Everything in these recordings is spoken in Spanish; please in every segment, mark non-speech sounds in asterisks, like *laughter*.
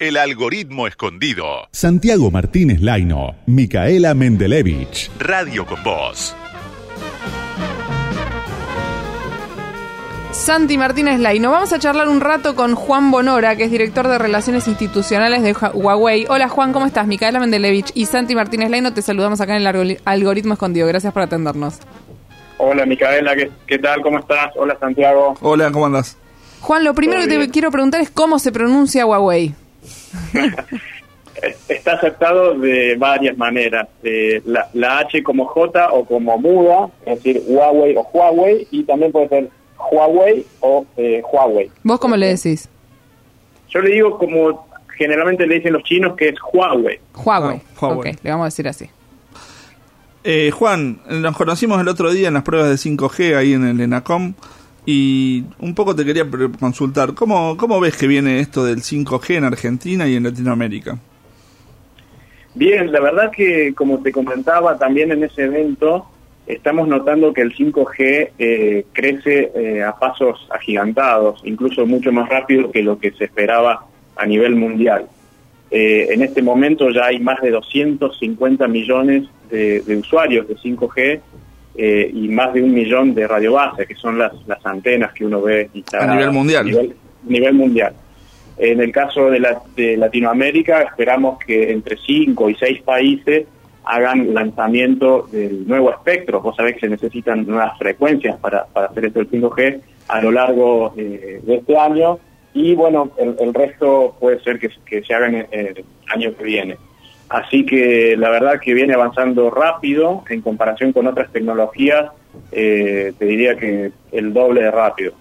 El algoritmo escondido. Santiago Martínez Laino, Micaela Mendelevich. Radio con Voz. Santi Martínez Laino. Vamos a charlar un rato con Juan Bonora, que es director de Relaciones Institucionales de Huawei. Hola Juan, ¿cómo estás? Micaela Mendelevich y Santi Martínez Laino, te saludamos acá en el algoritmo escondido. Gracias por atendernos. Hola Micaela, ¿qué, qué tal? ¿Cómo estás? Hola Santiago. Hola, ¿cómo andas? Juan, lo primero que te quiero preguntar es cómo se pronuncia Huawei. *laughs* Está aceptado de varias maneras. la, H como J o como muda, es decir, Huawei o Huawei, y también puede ser Huawei o eh, Huawei. ¿Vos cómo le decís? Yo le digo como generalmente le dicen los chinos que es Huawei. Huawei, Huawei. le vamos a decir así. Eh, Juan, nos conocimos el otro día en las pruebas de 5G ahí en el ENACOM. Y un poco te quería consultar, ¿cómo, ¿cómo ves que viene esto del 5G en Argentina y en Latinoamérica? Bien, la verdad que como te comentaba también en ese evento, estamos notando que el 5G eh, crece eh, a pasos agigantados, incluso mucho más rápido que lo que se esperaba a nivel mundial. Eh, en este momento ya hay más de 250 millones de, de usuarios de 5G eh, y más de un millón de radiobases, que son las, las antenas que uno ve a nivel mundial. Nivel, mundial. En el caso de, la, de Latinoamérica, esperamos que entre cinco y seis países hagan lanzamiento del nuevo espectro. Vos sabés que se necesitan nuevas frecuencias para, para hacer esto del 5G a lo largo eh, de este año y bueno, el, resto puede ser que, que se haga en el año que viene. Así que la verdad que viene avanzando rápido en comparación con otras tecnologías, eh, te diría que el doble de rápido.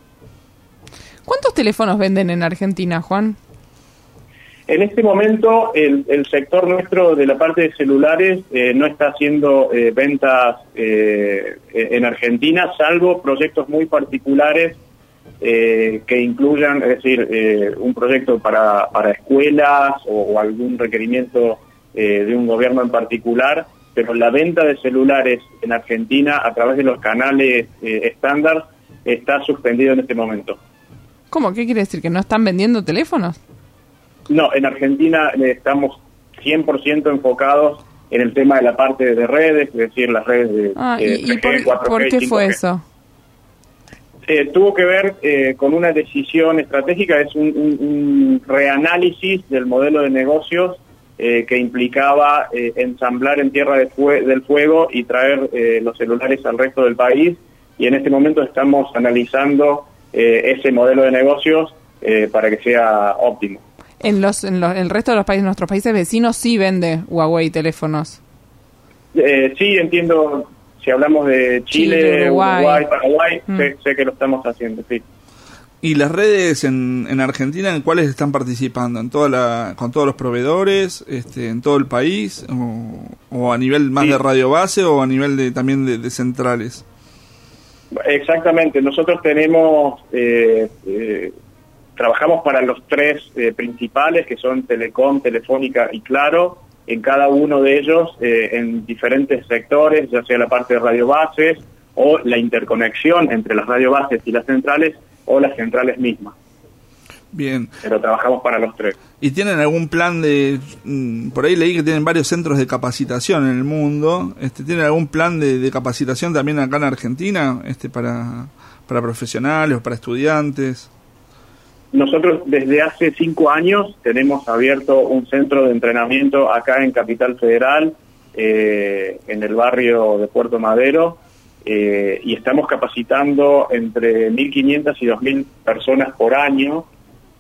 ¿Cuántos teléfonos venden en Argentina, Juan? En este momento el, sector nuestro de la parte de celulares eh, no está haciendo eh, ventas en Argentina, salvo proyectos muy particulares que incluyan, es decir, un proyecto para, para escuelas o algún requerimiento eh, de un gobierno en particular, pero la venta de celulares en Argentina a través de los canales eh, estándar está suspendido en este momento. ¿Cómo? ¿Qué quiere decir? ¿Que no están vendiendo teléfonos? No, en Argentina eh, estamos 100% enfocados en el tema de la parte de redes, es decir, las redes de ah, ¿y, por, qué fue eso? tuvo que ver con una decisión estratégica, es un, un, reanálisis del modelo de negocios eh, que implicaba eh, ensamblar en Tierra del Fuego y traer eh, los celulares al resto del país. Y en este momento estamos analizando ese modelo de negocios para que sea óptimo. En, los, en el resto de los países, nuestros países vecinos, sí vende Huawei teléfonos. sí, entiendo. Si hablamos de Chile, Uruguay, Paraguay, mm. sé, que lo estamos haciendo, sí. ¿Y las redes en, en Argentina, en cuáles están participando? ¿En toda la, ¿Con todos los proveedores? Este, ¿En todo el país? ¿O, a nivel más de radio base o a nivel de, también de, centrales? Exactamente. Nosotros tenemos, eh, eh, trabajamos para los tres eh, principales, que son Telecom, Telefónica y Claro, en cada uno de ellos en diferentes sectores, ya sea la parte de radio bases o la interconexión entre las radio bases y las centrales o las centrales mismas. Bien. Pero trabajamos para los tres. ¿Y tienen algún plan de... Mm, por ahí leí que tienen varios centros de capacitación en el mundo. Este, ¿Tienen algún plan de, capacitación también acá en Argentina este, para, para profesionales o para estudiantes? Nosotros desde hace cinco años tenemos abierto un centro de entrenamiento acá en Capital Federal, eh, en el barrio de Puerto Madero, eh, y estamos capacitando entre 1.500 y 2.000 personas por año,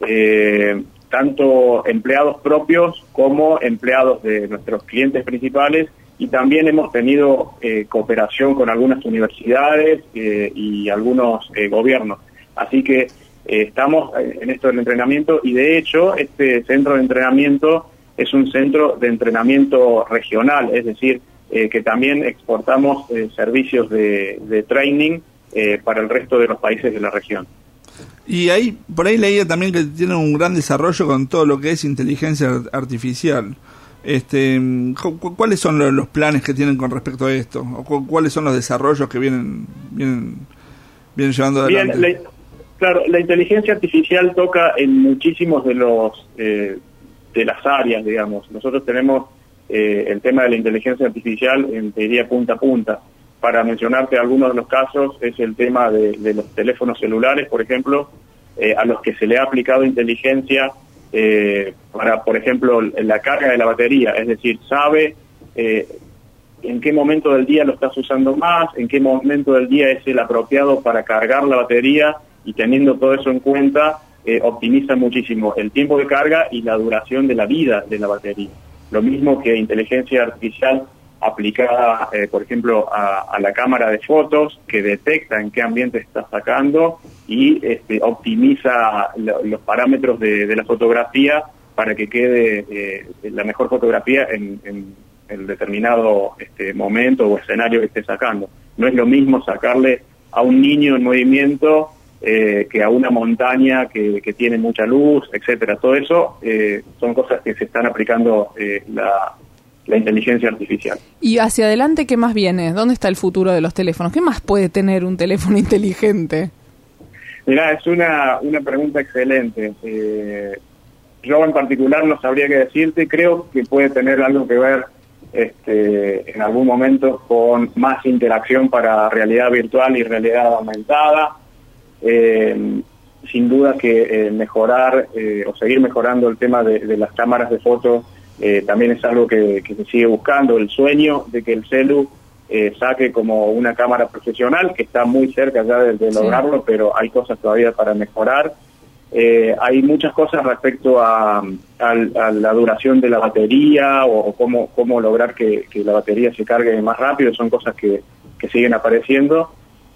eh, tanto empleados propios como empleados de nuestros clientes principales y también hemos tenido eh, cooperación con algunas universidades y algunos gobiernos. Así que estamos en esto del entrenamiento y de hecho este centro de entrenamiento es un centro de entrenamiento regional, es decir, eh, que también exportamos eh, servicios de, training eh, para el resto de los países de la región. Y ahí, por ahí leía también que tienen un gran desarrollo con todo lo que es inteligencia artificial. Este, ¿Cuáles son los, planes que tienen con respecto a esto? ¿O ¿Cuáles son los desarrollos que vienen, vienen, vienen llevando adelante? claro, la inteligencia artificial toca en muchísimos de los de las áreas, digamos. Nosotros tenemos eh, el tema de la inteligencia artificial en teoría punta a punta. Para mencionarte algunos de los casos, es el tema de, los teléfonos celulares, por ejemplo, eh, a los que se le ha aplicado inteligencia eh, para, por ejemplo, la carga de la batería, es decir, sabe eh, en qué momento del día lo estás usando más, en qué momento del día es el apropiado para cargar la batería y teniendo todo eso en cuenta, eh, optimiza muchísimo el tiempo de carga y la duración de la vida de la batería. Lo mismo que inteligencia artificial aplicada, eh, por ejemplo, a, a, la cámara de fotos que detecta en qué ambiente está sacando y este, optimiza lo, los parámetros de, la fotografía para que quede eh, la mejor fotografía en, en el determinado este, momento o escenario que esté sacando. No es lo mismo sacarle a un niño en movimiento eh, que a una montaña que, que, tiene mucha luz, etcétera. Todo eso eh, son cosas que se están aplicando eh, la, la inteligencia artificial. Y hacia adelante, ¿qué más viene? ¿Dónde está el futuro de los teléfonos? ¿Qué más puede tener un teléfono *laughs* inteligente? Mira, es una, una pregunta excelente. Eh, yo en particular no sabría qué decirte. Creo que puede tener algo que ver este, en algún momento con más interacción para realidad virtual y realidad aumentada. Eh, sin duda que eh, mejorar eh, o seguir mejorando el tema de, de las cámaras de fotos eh, también es algo que, que, se sigue buscando. El sueño de que el celu eh, saque como una cámara profesional, que está muy cerca ya de, de lograrlo, sí. pero hay cosas todavía para mejorar. Eh, hay muchas cosas respecto a, a, a, la duración de la batería o, o cómo, cómo lograr que, que, la batería se cargue más rápido, son cosas que, que siguen apareciendo.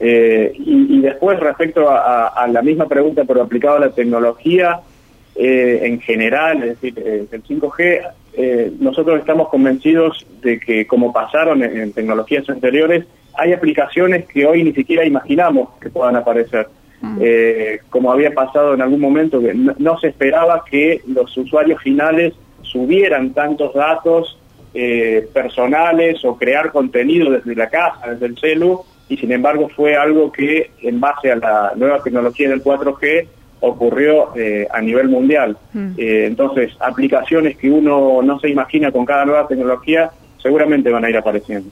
Eh, y, y, después respecto a, a, la misma pregunta pero aplicado a la tecnología eh, en general, es decir, eh, el 5G, eh, nosotros estamos convencidos de que como pasaron en, en, tecnologías anteriores, hay aplicaciones que hoy ni siquiera imaginamos que puedan aparecer. Mm. como había pasado en algún momento, que no, no, se esperaba que los usuarios finales subieran tantos datos personales o crear contenido desde la casa, desde el celu, y sin embargo fue algo que en base a la nueva tecnología del 4G ocurrió eh, a nivel mundial. Mm. Eh, entonces, aplicaciones que uno no se imagina con cada nueva tecnología seguramente van a ir apareciendo.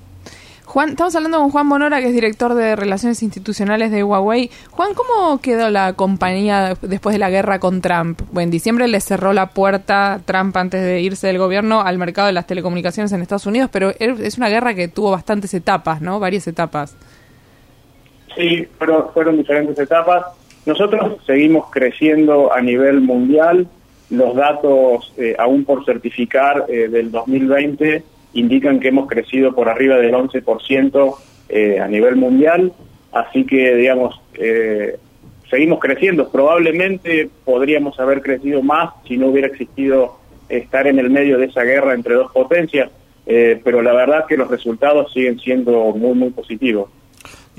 Juan, estamos hablando con Juan Bonora, que es director de Relaciones Institucionales de Huawei. Juan, ¿cómo quedó la compañía después de la guerra con Trump? Bueno, en diciembre le cerró la puerta Trump antes de irse del gobierno al mercado de las telecomunicaciones en Estados Unidos, pero es una guerra que tuvo bastantes etapas, ¿no? Varias etapas. Sí, pero fueron diferentes etapas. Nosotros seguimos creciendo a nivel mundial. Los datos eh, aún por certificar eh, del 2020 indican que hemos crecido por arriba del 11% eh, a nivel mundial. Así que, digamos, seguimos creciendo. Probablemente podríamos haber crecido más si no hubiera existido estar en el medio de esa guerra entre dos potencias. Pero la verdad que los resultados siguen siendo muy, muy positivos.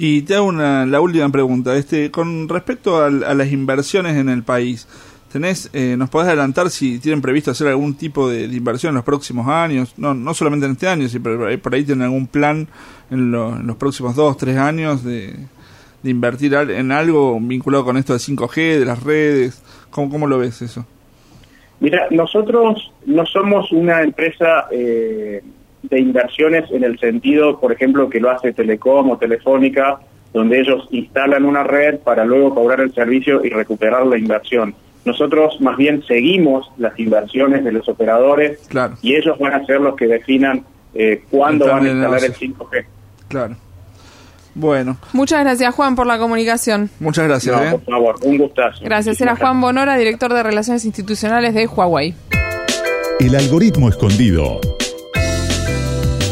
Y te hago una, la última pregunta. Este, con respecto a, las inversiones en el país, tenés, eh, ¿nos podés adelantar si tienen previsto hacer algún tipo de, inversión en los próximos años? No, no solamente en este año, sino por por ahí tienen algún plan en, lo, en, los próximos dos, tres años de, de, invertir en algo vinculado con esto de 5G, de las redes. ¿Cómo, cómo lo ves eso? Mira, nosotros no somos una empresa eh, de inversiones en el sentido, por ejemplo, que lo hace Telecom o Telefónica, donde ellos instalan una red para luego cobrar el servicio y recuperar la inversión. Nosotros más bien seguimos las inversiones de los operadores claro. y ellos van a ser los que definan eh, cuándo van a instalar el 5G. Claro. Bueno. Muchas gracias, Juan, por la comunicación. Muchas gracias. No, ¿eh? Por favor, un gustazo. Gracias. Era Juan Bonora, director de Relaciones Institucionales de Huawei. El algoritmo escondido.